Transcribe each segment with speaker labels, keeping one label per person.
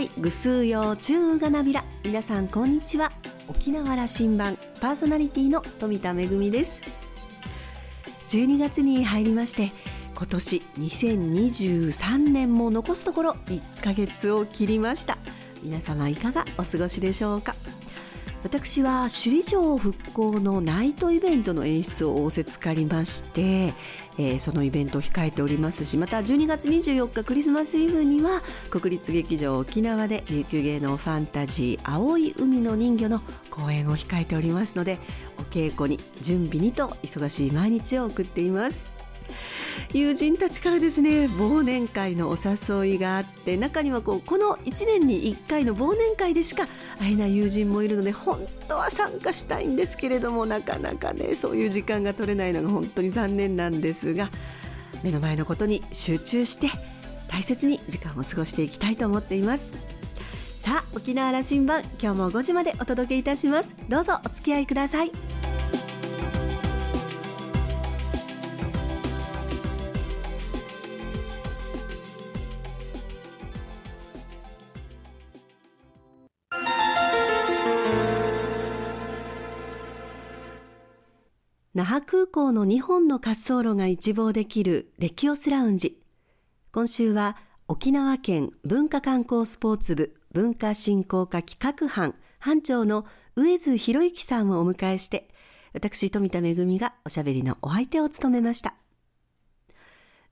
Speaker 1: いぐすうようちゅうがなびら。皆さんこんにちは。沖縄羅針盤パーソナリティの富田恵です。12月に入りまして今年2023年も残すところ1ヶ月を切りました。皆様いかがお過ごしでしょうか？私は首里城復興のナイトイベントの演出を仰せつかりまして、えー、そのイベントを控えておりますしまた12月24日クリスマスイブには国立劇場沖縄で琉球芸能ファンタジー青い海の人魚の公演を控えておりますのでお稽古に準備にと忙しい毎日を送っています。友人たちからですね忘年会のお誘いがあって中にはこうこの1年に1回の忘年会でしか会えない友人もいるので本当は参加したいんですけれどもなかなかねそういう時間が取れないのが本当に残念なんですが目の前のことに集中して大切に時間を過ごしていきたいと思っています。さあ沖縄羅針盤今日も5時までお届けいたします。どうぞお付き合いください。那覇空港の2本の滑走路が一望できるレキオスラウンジ。今週は沖縄県文化観光スポーツ部文化振興課企画班班長の上津博之さんをお迎えして、私富田恵がおしゃべりのお相手を務めました。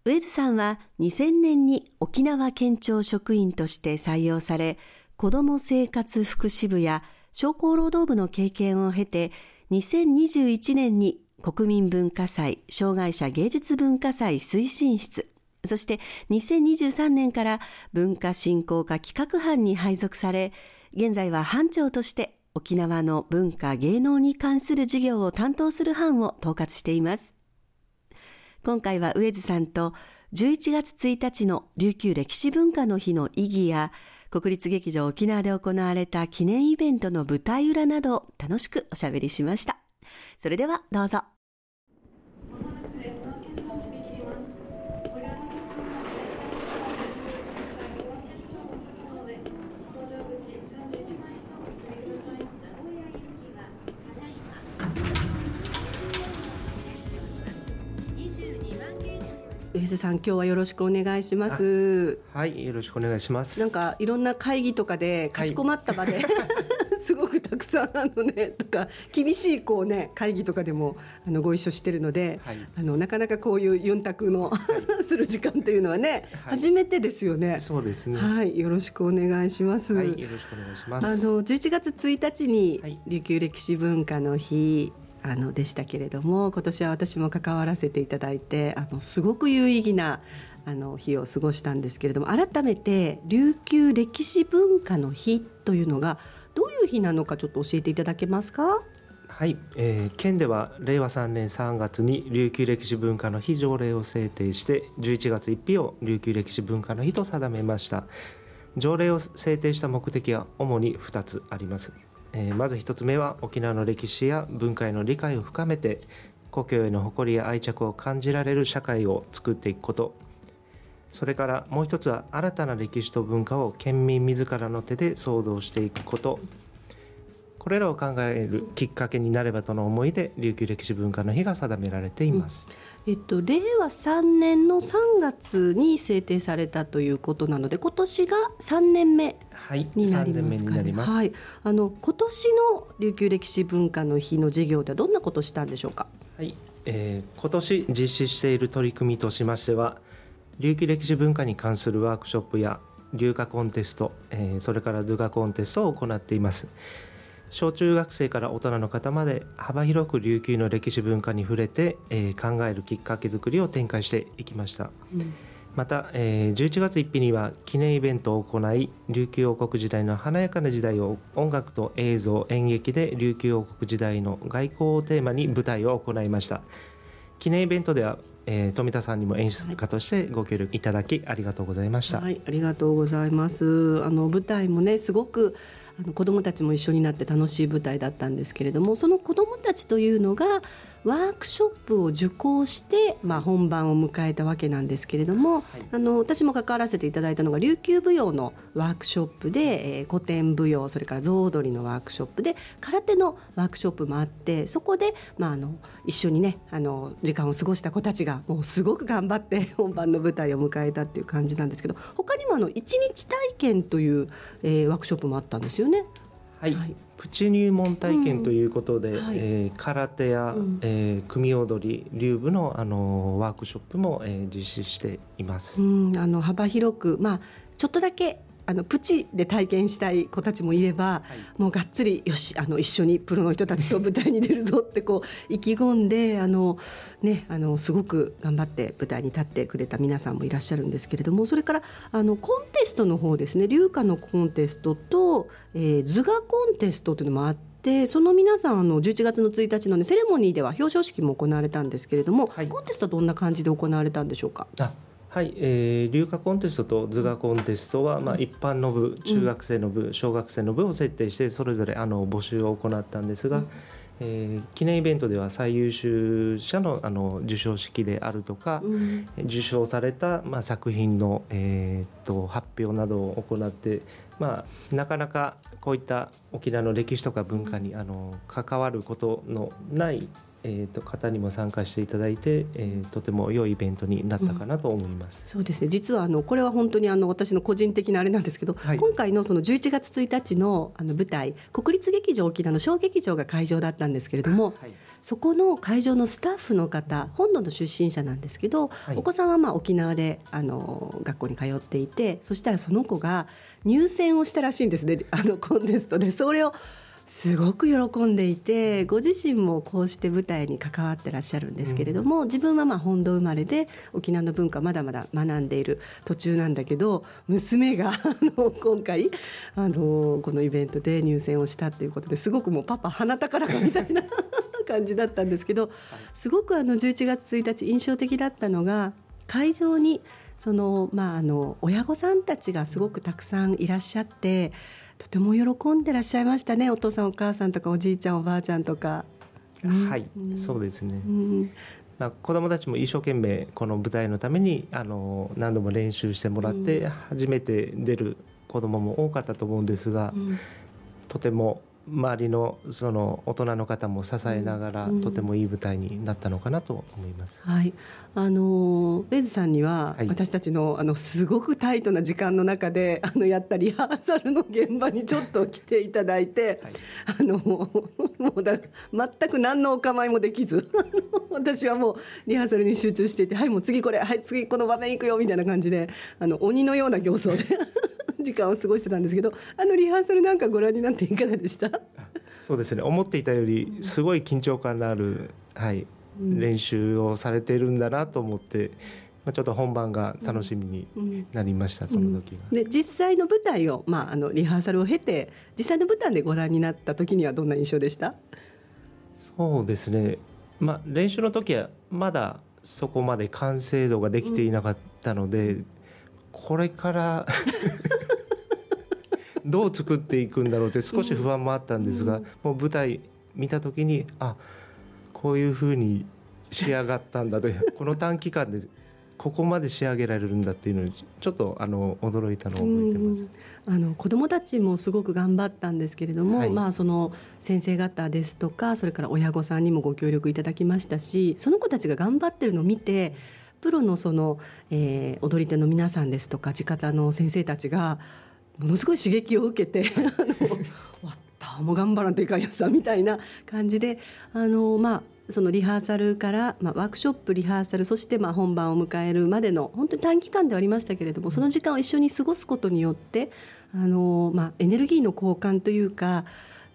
Speaker 1: 上津さんは2000年に沖縄県庁職員として採用され、子ども生活福祉部や商工労働部の経験を経て、2021年に国民文化祭障害者芸術文化祭推進室そして2023年から文化振興課企画班に配属され現在は班長として沖縄の文化芸能に関する事業を担当する班を統括しています今回は上津さんと11月1日の琉球歴史文化の日の意義や国立劇場沖縄で行われた記念イベントの舞台裏などを楽しくおしゃべりしました。それではどうぞ。上津さん今日はよろしくお願いします
Speaker 2: はいよろしくお願いします
Speaker 1: なんかいろんな会議とかでかしこまった場で、は いすごくたくさんあのねとか厳しいこうね会議とかでもあのご一緒してるので、はい、あのなかなかこういうユンタクの、はい、する時間というのはね、はい、初めてですよね。
Speaker 2: そうですね。
Speaker 1: はい、よろしくお願いします。
Speaker 2: よろしくお願いします。あ
Speaker 1: の11月1日に琉球歴史文化の日。あのでしたけれども今年は私も関わらせていただいてあのすごく有意義なあの日を過ごしたんですけれども改めて琉球歴史文化の日というのがどういう日なのかちょっと教えていただけますか？
Speaker 2: はい、えー、県では令和3年3月に琉球歴史文化の日条例を制定して11月1日を琉球歴史文化の日と定めました。条例を制定した目的は主に2つあります、えー、まず1つ目は沖縄の歴史や文化への理解を深めて故郷への誇りや愛着を感じられる社会を作っていくこと。それからもう一つは新たな歴史と文化を県民自らの手で創造していくこと。これらを考えるきっかけになればとの思いで琉球歴史文化の日が定められています、
Speaker 1: うん、えっと、令和3年の3月に制定されたということなので今年が3年目になりますかね、はい、あの今年の琉球歴史文化の日の授業ではどんなことをしたんでしょうか、
Speaker 2: はい。えー、今年実施している取り組みとしましては琉球歴史文化に関するワークショップや流歌コンテスト、えー、それから図画コンテストを行っています小中学生から大人の方まで幅広く琉球の歴史文化に触れて、えー、考えるきっかけづくりを展開していきました、うん、また、えー、11月1日には記念イベントを行い琉球王国時代の華やかな時代を音楽と映像演劇で琉球王国時代の外交をテーマに舞台を行いました記念イベントではえー、富田さんにも演出家としてご協力いただきありがとうございました。
Speaker 1: はい、ありがとうございます。あの舞台もねすごくあの子どもたちも一緒になって楽しい舞台だったんですけれどもその子どもたたちというのがワークショップを受講して、まあ、本番を迎えたわけなんですけれども、はい、あの私も関わらせていただいたのが琉球舞踊のワークショップで、えー、古典舞踊それから象踊りのワークショップで空手のワークショップもあってそこで、まあ、あの一緒にねあの時間を過ごした子たちがもうすごく頑張って 本番の舞台を迎えたっていう感じなんですけど他にもあの一日体験という、えー、ワークショップもあったんですよね。
Speaker 2: はい、はい。プチ入門体験ということで、うんはい、えー、空手や、うん、えー、組踊り流部のあのワークショップも、えー、実施しています。
Speaker 1: うん、あの幅広くまあちょっとだけあのプチで体験したい子たちもいれば、はい、もうがっつりよしあの一緒にプロの人たちと舞台に出るぞってこう 意気込んであの、ね、あのすごく頑張って舞台に立ってくれた皆さんもいらっしゃるんですけれどもそれからあのコンテストの方ですね流歌のコンテストと、えー、図画コンテストというのもあって。でその皆さんあの11月の1日の、ね、セレモニーでは表彰式も行われたんですけれども、はい、コンテストはどんな感じで行われたんでしょうか？
Speaker 2: はい、えー、流化コンテストと図画コンテストは、まあ、一般の部中学生の部、小学生の部を設定してそれぞれあの募集を行ったんですが、うん、えー、記念イベントでは最優秀者のあの授賞式であるとか、うん、受賞された、まあ、作品の、えー、と発表などを行って、まあ、なかなかこういった沖縄の歴史とか文化にあの関わることのないえーと、方にも参加していただいて、えー、とても良いイベントになったかなと思います、
Speaker 1: うん、そうですね。実はあのこれは本当にあの私の個人的なあれなんですけど、はい、今回のその11月1日のあの舞台国立劇場沖縄の小劇場が会場だったんですけれども、はい、そこの会場のスタッフの方本土の出身者なんですけど、はい、お子さんはまあ沖縄であの学校に通っていてそしたらその子が入選をしたらしいんですね。あのコンテストで。それをすごく喜んでいてご自身もこうして舞台に関わってらっしゃるんですけれども、うん、自分はまあ本土生まれで沖縄の文化まだまだ学んでいる途中なんだけど娘が今回あのこのイベントで入選をしたっていうことですごくもうパパ鼻高らかみたいな 感じだったんですけどすごくあの11月1日印象的だったのが会場にそのまああの親御さんたちがすごくたくさんいらっしゃって。とても喜んでらっしゃいましたね。お父さんお母さんとかおじいちゃんおばあちゃんとか。
Speaker 2: はい、うん、そうですね、うん。まあ、子どもたちも一生懸命この舞台のためにあの何度も練習してもらって初めて出る子どもも多かったと思うんですが、うん、とても周りのその大人の方も支えながら、うん、とてもいい舞台になったのかなと思います。
Speaker 1: はい、あのベイズさんには、はい、私たちのあのすごくタイトな時間の中であのやったリハーサルの現場にちょっと来ていただいて、はい、あのもうだ全く何のお構いもできず 私はもうリハーサルに集中していてはいもう次これはい次この場面行くよみたいな感じであの鬼のような形相で 時間を過ごしてたんですけどあのリハーサルなんかご覧になっていかがでした？
Speaker 2: そうですね。思っていたよりすごい緊張感のある、はい、練習をされているんだなと思って。まあ、ちょっと本番が楽しみになりました、うん、その時は。
Speaker 1: で実際の舞台を、まあ、あのリハーサルを経て実際の舞台でご覧になった時にはどんな印象でした？
Speaker 2: そうですね、まあ、練習の時はまだそこまで完成度ができていなかったので、うん、これから どう作っていくんだろうって少し不安もあったんですが、もう舞台見た時にあこういうふうに仕上がったんだと この短期間でここまで仕上げられるんだっていうのにちょっとあの驚いたのを覚えてます。
Speaker 1: あの子どもたちもすごく頑張ったんですけれども、はい、まあその先生方ですとかそれから親御さんにもご協力いただきましたしその子たちが頑張ってるのを見てプロのその、えー、踊り手の皆さんですとか地方の先生たちがものすごい刺激を受けてあの終 わったもう頑張らんといかんやつだみたいな感じであのまあそのリハーサルから、まあ、ワークショップリハーサルそしてまあ本番を迎えるまでの本当に短期間ではありましたけれどもその時間を一緒に過ごすことによってあの、まあ、エネルギーの交換というか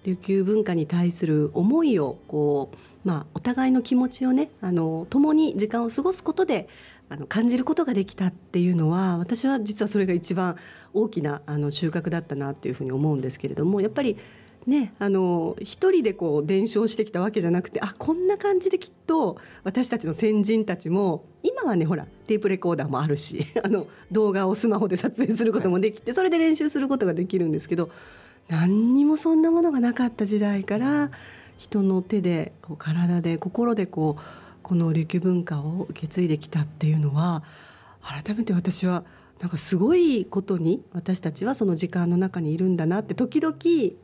Speaker 1: 琉球文化に対する思いをこう、まあ、お互いの気持ちをねあの共に時間を過ごすことであの感じることができたっていうのは私は実はそれが一番大きなあの収穫だったなっていうふうに思うんですけれどもやっぱりね、あの一人でこう伝承してきたわけじゃなくてあこんな感じできっと私たちの先人たちも今はねほらテープレコーダーもあるし あの動画をスマホで撮影することもできてそれで練習することができるんですけど何にもそんなものがなかった時代から人の手でこう体で心でこうこの琉球文化を受け継いできたっていうのは改めて私はなんかすごいことに私たちはその時間の中にいるんだなって時々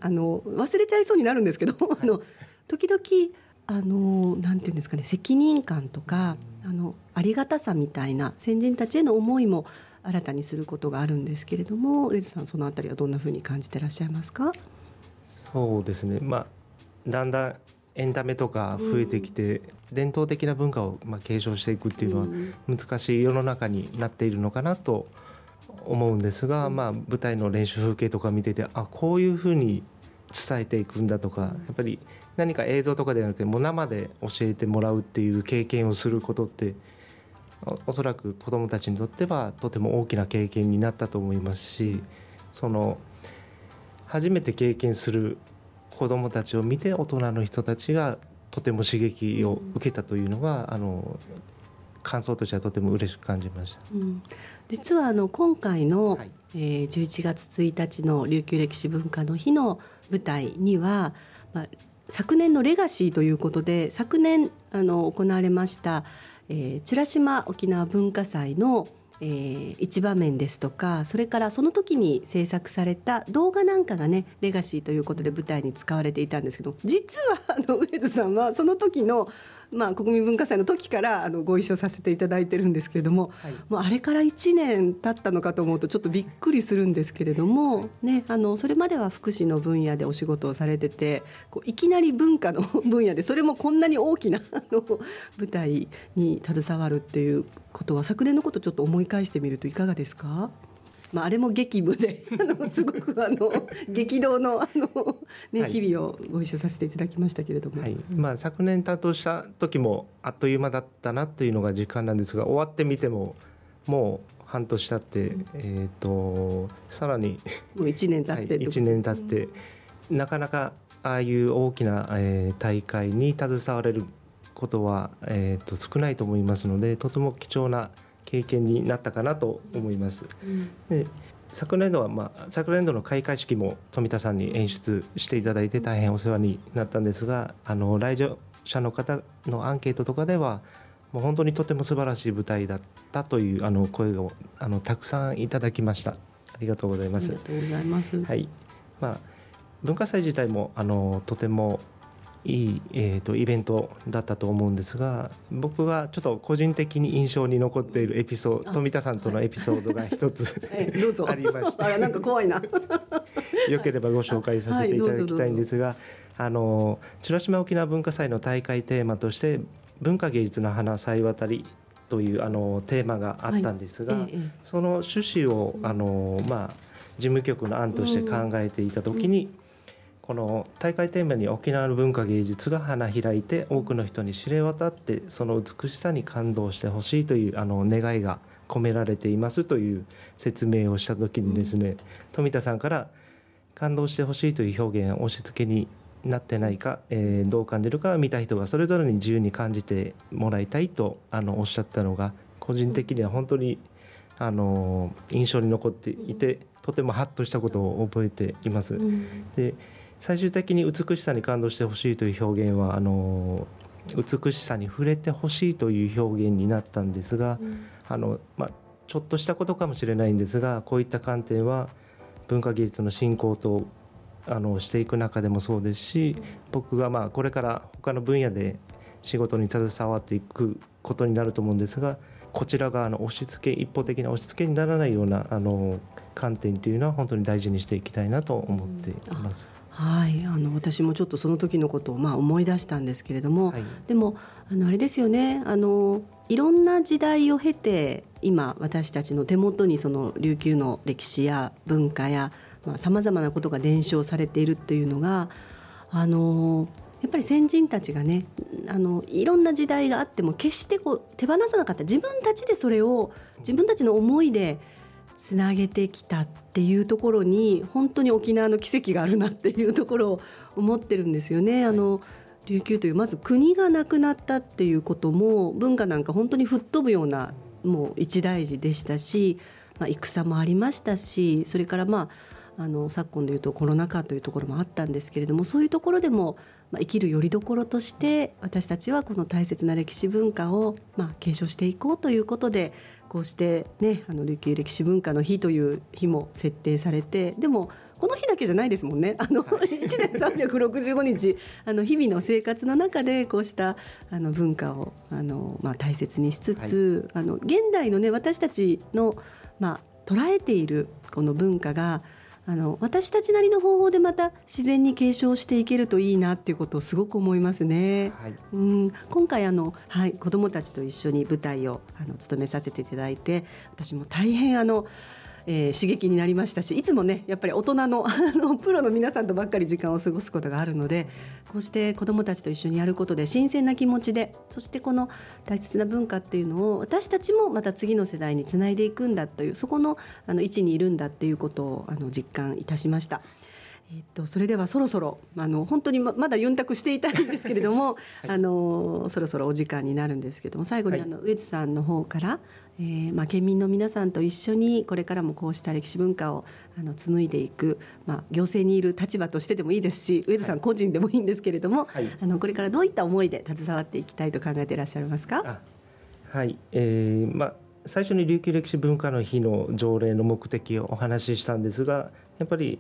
Speaker 1: あの忘れちゃいそうになるんですけど、あの時々あのなんていうんですかね責任感とかあのありがたさみたいな先人たちへの思いも新たにすることがあるんですけれども上津さんそのあたりはどんなふうに感じてらっしゃいますか？
Speaker 2: そうですね。まあだんだんエンタメとか増えてきて、うん、伝統的な文化をまあ継承していくっていうのは難しい世の中になっているのかなと思うんですが、うん、まあ、舞台の練習風景とか見ててあこういうふうに伝えていくんだとか、やっぱり何か映像とかではなくてもう生で教えてもらうっていう経験をすることっておそらく子どもたちにとってはとても大きな経験になったと思いますしその初めて経験する子どもたちを見て大人の人たちがとても刺激を受けたというのがあの感想としてはとても嬉しく感じました、うん、
Speaker 1: 実はあの今回の、はい、えー、11月1日の琉球歴史文化の日の舞台には、まあ、昨年のレガシーということで昨年あの行われましたえー、美ら島沖縄文化祭の、えー、一場面ですとかそれからその時に制作された動画なんかがねレガシーということで舞台に使われていたんですけど実はあの上戸さんはその時のまあ、国民文化祭の時からあのご一緒させていただいてるんですけれども、はい、もうあれから1年経ったのかと思うとちょっとびっくりするんですけれども、ね、あのそれまでは福祉の分野でお仕事をされててこういきなり文化の分野でそれもこんなに大きな あの舞台に携わるっていうことは昨年のことちょっと思い返してみるといかがですか？まあ、あれも激務で あのすごくあの 激動のあの、ね、日々をご一緒させていただきましたけれども、はい、
Speaker 2: まあ、昨年担当した時もあっという間だったなというのが実感なんですが終わってみてももう半年経って、うん、えーと、さらに
Speaker 1: もう1年経って、
Speaker 2: はい、1年経って、うん、なかなかああいう大きな、えー、大会に携われることは、えーと少ないと思いますのでとても貴重な経験になったかなと思います。うん、で昨年度は、まあ、昨年度の開会式も富田さんに演出していただいて大変お世話になったんですがあの来場者の方のアンケートとかではもう本当にとても素晴らしい舞台だったというあの声をあのたくさんいただきました。ありがとうございます。あり
Speaker 1: がとうございます。
Speaker 2: はい。まあ文化祭自体もあのとてもいい、えーと、イベントだったと思うんですが僕はちょっと個人的に印象に残っているエピソード富田さんとのエピソードが一つ、ありまして。
Speaker 1: あなんか怖いな。
Speaker 2: よければご紹介させていただきたいんですが、はい、あの美ら島沖縄文化祭の大会テーマとして文化芸術の花祭渡りというあのテーマがあったんですが、はい。ええ、その趣旨をあの、まあ、事務局の案として考えていた時に、うんこの大会テーマに沖縄の文化芸術が花開いて多くの人に知れ渡ってその美しさに感動してほしいというあの願いが込められていますという説明をした時にですね、富田さんから感動してほしいという表現押し付けになってないか、えー、どう感じるか見た人がそれぞれに自由に感じてもらいたいとあのおっしゃったのが個人的には本当にあの印象に残っていてとてもハッとしたことを覚えています。で最終的に美しさに感動してほしいという表現はあの美しさに触れてほしいという表現になったんですが、うん、あのまあ、ちょっとしたことかもしれないんですがこういった観点は文化技術の振興とあのしていく中でもそうですし、うん、僕がまあこれから他の分野で仕事に携わっていくことになると思うんですがこちら側の押し付け一方的な押し付けにならないようなあの観点というのは本当に大事にしていきたいなと思っています。
Speaker 1: うんはい。あの私もちょっとその時のことをまあ思い出したんですけれども、はい、でもあのあれですよね。あのいろんな時代を経て今私たちの手元にその琉球の歴史や文化やさまざ、まなことが伝承されているっていうのがあのやっぱり先人たちがねあのいろんな時代があっても決してこう手放さなかった。自分たちでそれを自分たちの思いでつなげてきたっていうところに本当に沖縄の奇跡があるなっていうところを思ってるんですよね。あの琉球というまず国がなくなったっていうことも文化なんか本当に吹っ飛ぶようなもう一大事でしたし、まあ、戦もありましたしそれからまああの昨今でいうとコロナ禍というところもあったんですけれどもそういうところでも、まあ、生きる拠り所として私たちはこの大切な歴史文化を、まあ、継承していこうということでこうしてねあの琉球歴史文化の日という日も設定されてでもこの日だけじゃないですもんね。あの、1年365日、あの日々の生活の中でこうしたあの文化をあのまあ大切にしつつ、はい、あの現代のね私たちのまあ捉えているこの文化があの私たちなりの方法でまた自然に継承していけるといいなっていうことをすごく思いますね。はい、うん今回あの、はい、子どもたちと一緒に舞台をあの務めさせていただいて私も大変あのえー、刺激になりましたしいつもねやっぱり大人の あのプロの皆さんとばっかり時間を過ごすことがあるのでこうして子どもたちと一緒にやることで新鮮な気持ちでそしてこの大切な文化っていうのを私たちもまた次の世代につないでいくんだというそこのあの位置にいるんだっていうことをあの実感いたしました。えっと、それではそろそろあの本当にままだユンタクしていたいんですけれども、はい、あのそろそろお時間になるんですけども最後にあの、はい、上津さんの方からえーまあ、県民の皆さんと一緒にこれからもこうした歴史文化をあの紡いでいく、まあ、行政にいる立場としてでもいいですし上田さん個人でもいいんですけれども、はい、あのこれからどういった思いで携わっていきたいと考えていらっしゃいますか？
Speaker 2: はい、えーまあ、最初に琉球歴史文化の日の条例の目的をお話ししたんですがやっぱり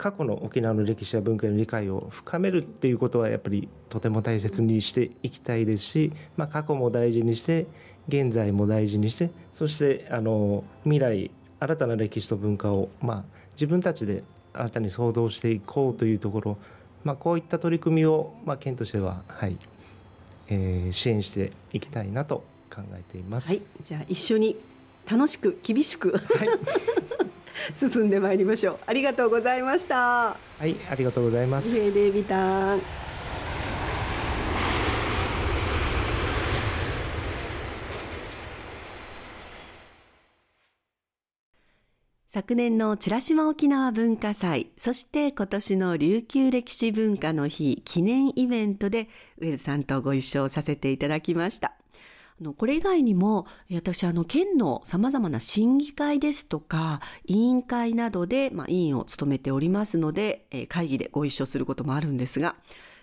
Speaker 2: 過去の沖縄の歴史や文化の理解を深めるっていうことはやっぱりとても大切にしていきたいですし、まあ、過去も大事にして現在も大事にしてそしてあの未来新たな歴史と文化を、まあ、自分たちで新たに創造していこうというところ、まあ、こういった取り組みを、まあ、県としては、はいえー、支援していきたいなと考えています。
Speaker 1: はい、じゃあ一緒に楽しく厳しく、はい、進んでまいりましょう。ありがとうございました。
Speaker 2: はい、ありがとうございます。
Speaker 1: デービタン。昨年の美ら島沖縄文化祭、そして今年の琉球歴史文化の日記念イベントで上津さんとご一緒させていただきました。のこれ以外にも私あの県のさまざまな審議会ですとか委員会などで、まあ、委員を務めておりますので、え会議でご一緒することもあるんですが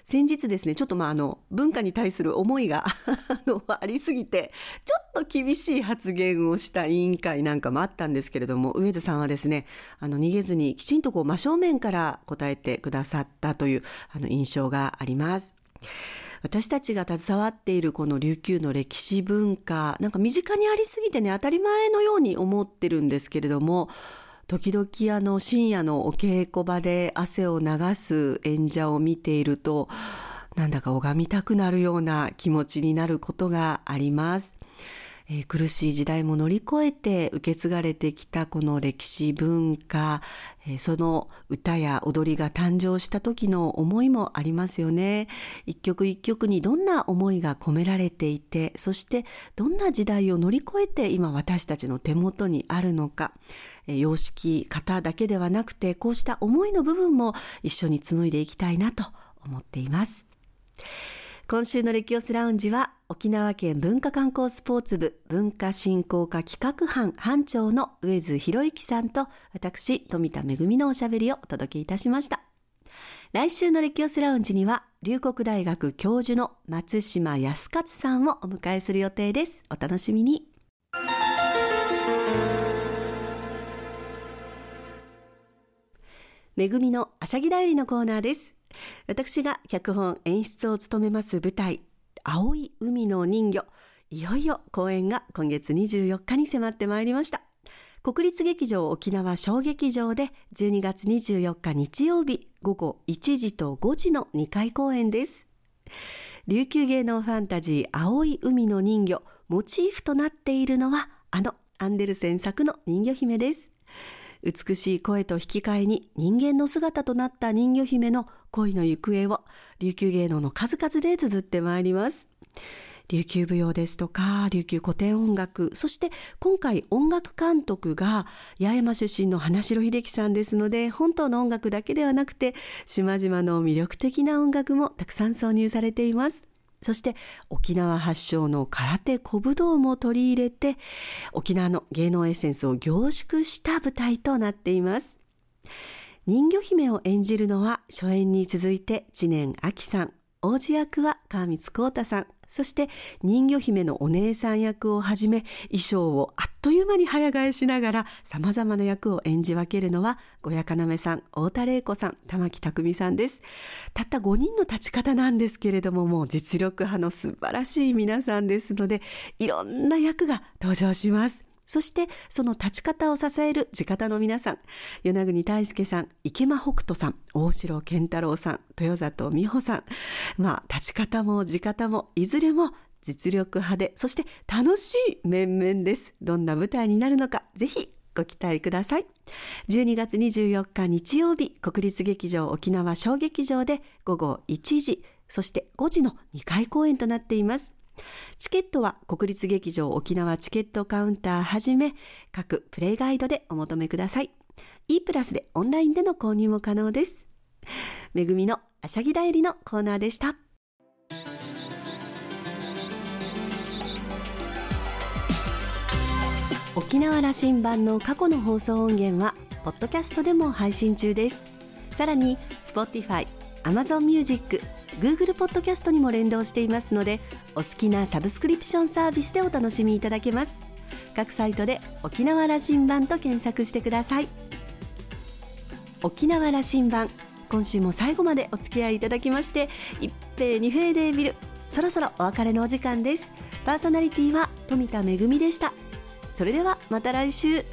Speaker 1: 先日ですね、ちょっとまああの、文化に対する思いが あ、りすぎて、ちょっと厳しい発言をした委員会なんかもあったんですけれども、上田さんはですね、あの、逃げずにきちんとこう真正面から答えてくださったという、あの、印象があります。私たちが携わっているこの琉球の歴史文化、なんか身近にありすぎてね、当たり前のように思ってるんですけれども、時々あの深夜のお稽古場で汗を流す演者を見ているとなんだか拝みたくなるような気持ちになることがあります。えー、苦しい時代も乗り越えて受け継がれてきたこの歴史文化、えー、その歌や踊りが誕生した時の思いもありますよね。一曲一曲にどんな思いが込められていて、そしてどんな時代を乗り越えて今私たちの手元にあるのか、えー、様式、型だけではなくて、こうした思いの部分も一緒に紡いでいきたいなと思っています。今週のレキオスラウンジは沖縄県文化観光スポーツ部文化振興課企画班班長の上津博之さんと私富田恵のおしゃべりをお届けいたしました。来週のレキオスラウンジには龍谷大学教授の松島康勝さんをお迎えする予定です。お楽しみに。恵みのあしゃぎだよりのコーナーです。私が脚本演出を務めます舞台青い海の人魚いよいよ公演が今月24日に迫ってまいりました。国立劇場沖縄小劇場で12月24日日曜日午後1時と5時の2回公演です。琉球芸能ファンタジー青い海の人魚モチーフとなっているのはあのアンデルセン作の人魚姫です。美しい声と引き換えに人間の姿となった人魚姫の恋の行方を琉球芸能の数々で綴ってまいります。琉球舞踊ですとか、琉球古典音楽、そして今回音楽監督が八重山出身の花城秀樹さんですので、本当の音楽だけではなくて、島々の魅力的な音楽もたくさん挿入されています。そして沖縄発祥の空手小武道も取り入れて沖縄の芸能エッセンスを凝縮した舞台となっています。人魚姫を演じるのは初演に続いて知念亜希さん。王子役は川光光太さん。そして人魚姫のお姉さん役をはじめ衣装をあっという間に早替えしながら様々な役を演じ分けるのは小谷要さん、太田玲子さん、玉木匠さんです。たった5人の立ち方なんですけれどももう実力派の素晴らしい皆さんですのでいろんな役が登場します。そしてその立ち方を支える地方の皆さん、与那国大輔さん、池間北斗さん、大城健太郎さん、豊里美穂さん、まあ立ち方も地方もいずれも実力派で、そして楽しい面々です。どんな舞台になるのか、ぜひご期待ください。12月24日日曜日、国立劇場沖縄小劇場で午後1時、そして5時の2回公演となっています。チケットは国立劇場沖縄チケットカウンターはじめ各プレイガイドでお求めください。E プラスでオンラインでの購入も可能です。めぐみのあしゃぎだよりのコーナーでした。沖縄羅針盤の過去の放送音源はポッドキャストでも配信中です。さらに Spotify、Amazon Music Google ポッドキャストにも連動していますのでお好きなサブスクリプションサービスでお楽しみいただけます。各サイトで沖縄羅針盤と検索してください。沖縄羅針盤今週も最後までお付き合いいただきまして一平二平で見るそろそろお別れのお時間です。パーソナリティは富田恵でした。それではまた来週。